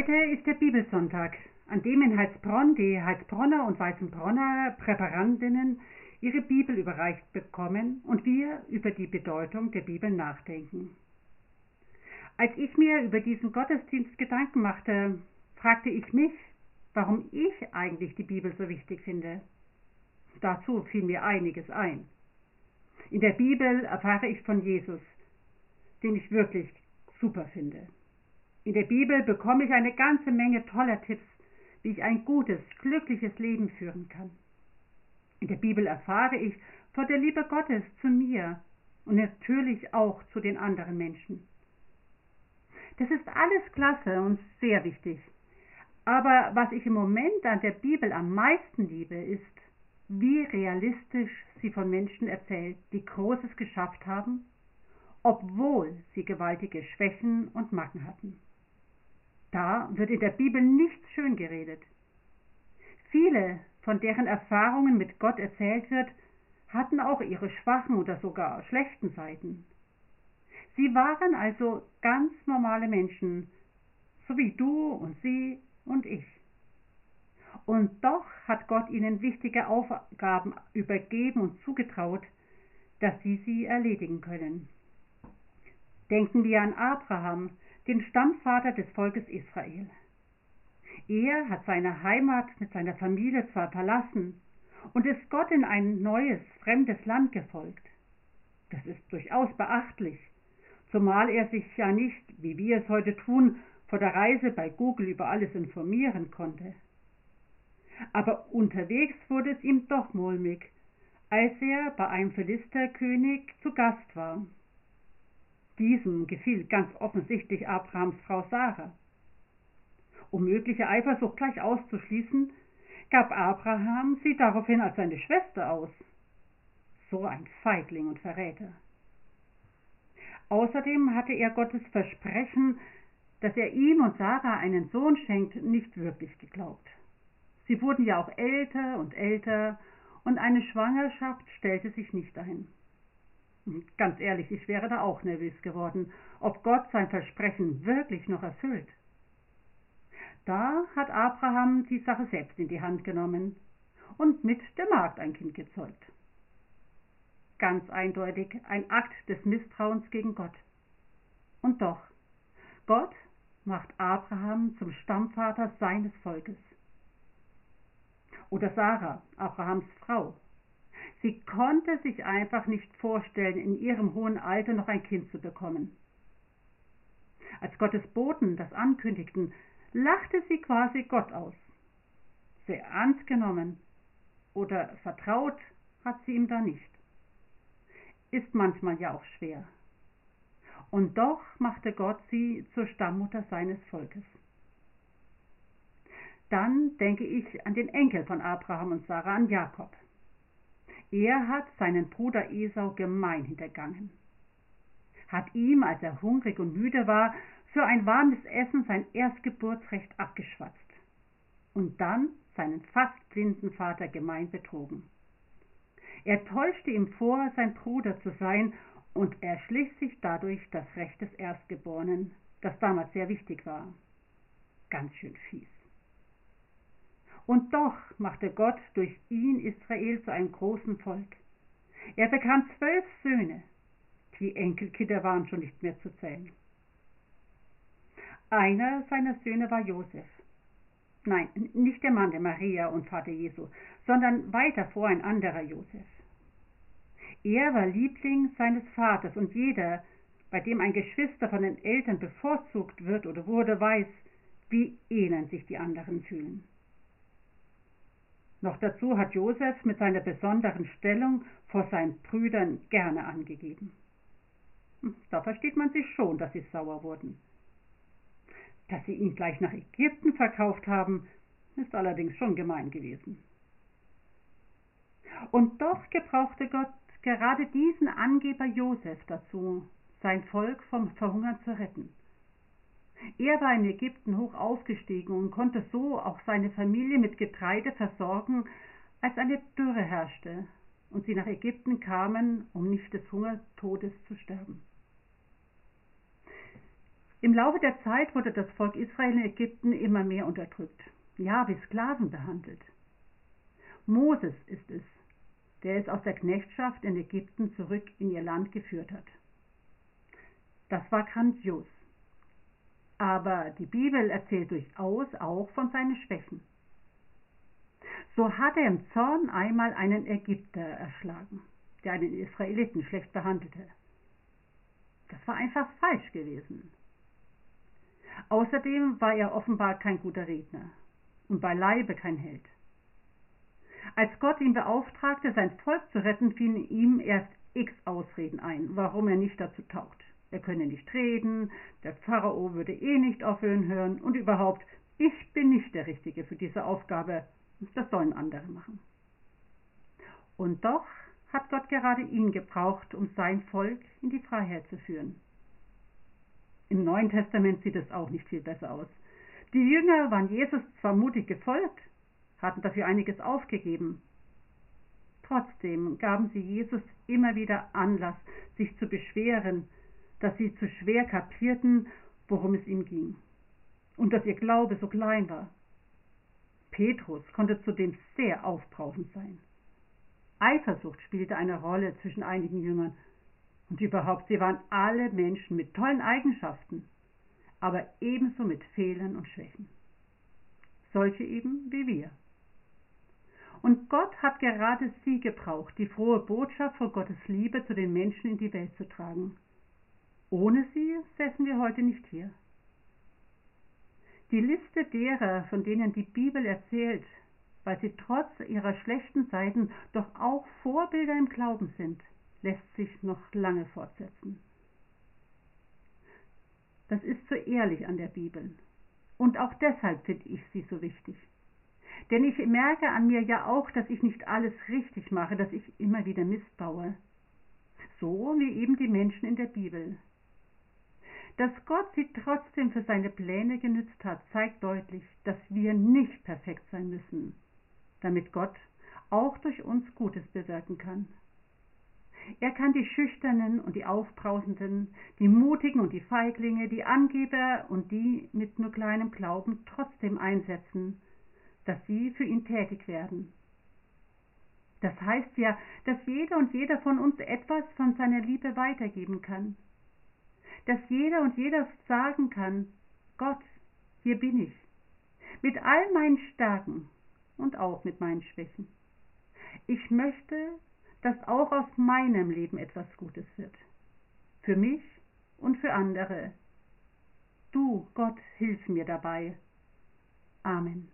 Heute ist der Bibelsonntag, an dem in Heilsbronn die Heilsbronner und Weißenbronner Präparandinnen ihre Bibel überreicht bekommen und wir über die Bedeutung der Bibel nachdenken. Als ich mir über diesen Gottesdienst Gedanken machte, fragte ich mich, warum ich eigentlich die Bibel so wichtig finde. Dazu fiel mir einiges ein. In der Bibel erfahre ich von Jesus, den ich wirklich super finde. In der Bibel bekomme ich eine ganze Menge toller Tipps, wie ich ein gutes, glückliches Leben führen kann. In der Bibel erfahre ich von der Liebe Gottes zu mir und natürlich auch zu den anderen Menschen. Das ist alles klasse und sehr wichtig. Aber was ich im Moment an der Bibel am meisten liebe, ist, wie realistisch sie von Menschen erzählt, die Großes geschafft haben, obwohl sie gewaltige Schwächen und Macken hatten. Da wird in der Bibel nichts schön geredet. Viele, von deren Erfahrungen mit Gott erzählt wird, hatten auch ihre schwachen oder sogar schlechten Seiten. Sie waren also ganz normale Menschen, so wie du und sie und ich. Und doch hat Gott ihnen wichtige Aufgaben übergeben und zugetraut, dass sie sie erledigen können. Denken wir an Abraham, den Stammvater des Volkes Israel. Er hat seine Heimat mit seiner Familie zwar verlassen und ist Gott in ein neues, fremdes Land gefolgt. Das ist durchaus beachtlich, zumal er sich ja nicht, wie wir es heute tun, vor der Reise bei Google über alles informieren konnte. Aber unterwegs wurde es ihm doch mulmig, als er bei einem Philisterkönig zu Gast war. Diesem gefiel ganz offensichtlich Abrahams Frau Sarah. Um mögliche Eifersucht gleich auszuschließen, gab Abraham sie daraufhin als seine Schwester aus. So ein Feigling und Verräter. Außerdem hatte er Gottes Versprechen, dass er ihm und Sarah einen Sohn schenkt, nicht wirklich geglaubt. Sie wurden ja auch älter und älter, und eine Schwangerschaft stellte sich nicht ein. Ganz ehrlich, ich wäre da auch nervös geworden, ob Gott sein Versprechen wirklich noch erfüllt. Da hat Abraham die Sache selbst in die Hand genommen und mit der Magd ein Kind gezeugt. Ganz eindeutig ein Akt des Misstrauens gegen Gott. Und doch, Gott macht Abraham zum Stammvater seines Volkes. Oder Sarah, Abrahams Frau, Sie konnte sich einfach nicht vorstellen, in ihrem hohen Alter noch ein Kind zu bekommen. Als Gottes Boten das ankündigten, lachte sie quasi Gott aus. Sehr ernst genommen oder vertraut hat sie ihm da nicht. Ist manchmal ja auch schwer. Und doch machte Gott sie zur Stammmutter seines Volkes. Dann denke ich an den Enkel von Abraham und Sarah, an Jakob. Er hat seinen Bruder Esau gemein hintergangen, hat ihm, als er hungrig und müde war, für ein warmes Essen sein Erstgeburtsrecht abgeschwatzt und dann seinen fast blinden Vater gemein betrogen. Er täuschte ihm vor, sein Bruder zu sein, und erschlich sich dadurch das Recht des Erstgeborenen, das damals sehr wichtig war. Ganz schön fies. Und doch machte Gott durch ihn Israel zu einem großen Volk. Er bekam zwölf Söhne. Die Enkelkinder waren schon nicht mehr zu zählen. Einer seiner Söhne war Josef. Nein, nicht der Mann der Maria und Vater Jesu, sondern weiter vor ein anderer Josef. Er war Liebling seines Vaters und jeder, bei dem ein Geschwister von den Eltern bevorzugt wird oder wurde, weiß, wie elend sich die anderen fühlen. Noch dazu hat Josef mit seiner besonderen Stellung vor seinen Brüdern gerne angegeben. Hm, da versteht man sich schon, dass sie sauer wurden. Dass sie ihn gleich nach Ägypten verkauft haben, ist allerdings schon gemein gewesen. Und doch gebrauchte Gott gerade diesen Angeber Josef dazu, sein Volk vom Verhungern zu retten. Er war in Ägypten hoch aufgestiegen und konnte so auch seine Familie mit Getreide versorgen, als eine Dürre herrschte und sie nach Ägypten kamen, um nicht des Hungertodes zu sterben. Im Laufe der Zeit wurde das Volk Israel in Ägypten immer mehr unterdrückt, ja, wie Sklaven behandelt. Moses ist es, der es aus der Knechtschaft in Ägypten zurück in ihr Land geführt hat. Das war grandios. Aber die Bibel erzählt durchaus auch von seinen Schwächen. So hat er im Zorn einmal einen Ägypter erschlagen, der einen Israeliten schlecht behandelte. Das war einfach falsch gewesen. Außerdem war er offenbar kein guter Redner und beileibe kein Held. Als Gott ihn beauftragte, sein Volk zu retten, fielen ihm erst x Ausreden ein, warum er nicht dazu taugt. Er könne nicht reden, der Pharao würde eh nicht aufhören hören und überhaupt, ich bin nicht der Richtige für diese Aufgabe, das sollen andere machen. Und doch hat Gott gerade ihn gebraucht, um sein Volk in die Freiheit zu führen. Im Neuen Testament sieht es auch nicht viel besser aus. Die Jünger waren Jesus zwar mutig gefolgt, hatten dafür einiges aufgegeben. Trotzdem gaben sie Jesus immer wieder Anlass, sich zu beschweren, dass sie zu schwer kapierten, worum es ihm ging, und dass ihr Glaube so klein war. Petrus konnte zudem sehr aufbrausend sein. Eifersucht spielte eine Rolle zwischen einigen Jüngern, und überhaupt, sie waren alle Menschen mit tollen Eigenschaften, aber ebenso mit Fehlern und Schwächen. Solche eben wie wir. Und Gott hat gerade sie gebraucht, die frohe Botschaft von Gottes Liebe zu den Menschen in die Welt zu tragen. Ohne sie säßen wir heute nicht hier. Die Liste derer, von denen die Bibel erzählt, weil sie trotz ihrer schlechten Seiten doch auch Vorbilder im Glauben sind, lässt sich noch lange fortsetzen. Das ist so ehrlich an der Bibel. Und auch deshalb finde ich sie so wichtig. Denn ich merke an mir ja auch, dass ich nicht alles richtig mache, dass ich immer wieder Mist baue. So wie eben die Menschen in der Bibel. Dass Gott sie trotzdem für seine Pläne genützt hat, zeigt deutlich, dass wir nicht perfekt sein müssen, damit Gott auch durch uns Gutes bewirken kann. Er kann die Schüchternen und die Aufbrausenden, die Mutigen und die Feiglinge, die Angeber und die mit nur kleinem Glauben trotzdem einsetzen, dass sie für ihn tätig werden. Das heißt ja, dass jeder und jeder von uns etwas von seiner Liebe weitergeben kann. Dass jeder und jeder sagen kann, Gott, hier bin ich, mit all meinen Stärken und auch mit meinen Schwächen. Ich möchte, dass auch aus meinem Leben etwas Gutes wird. Für mich und für andere. Du, Gott, hilf mir dabei. Amen.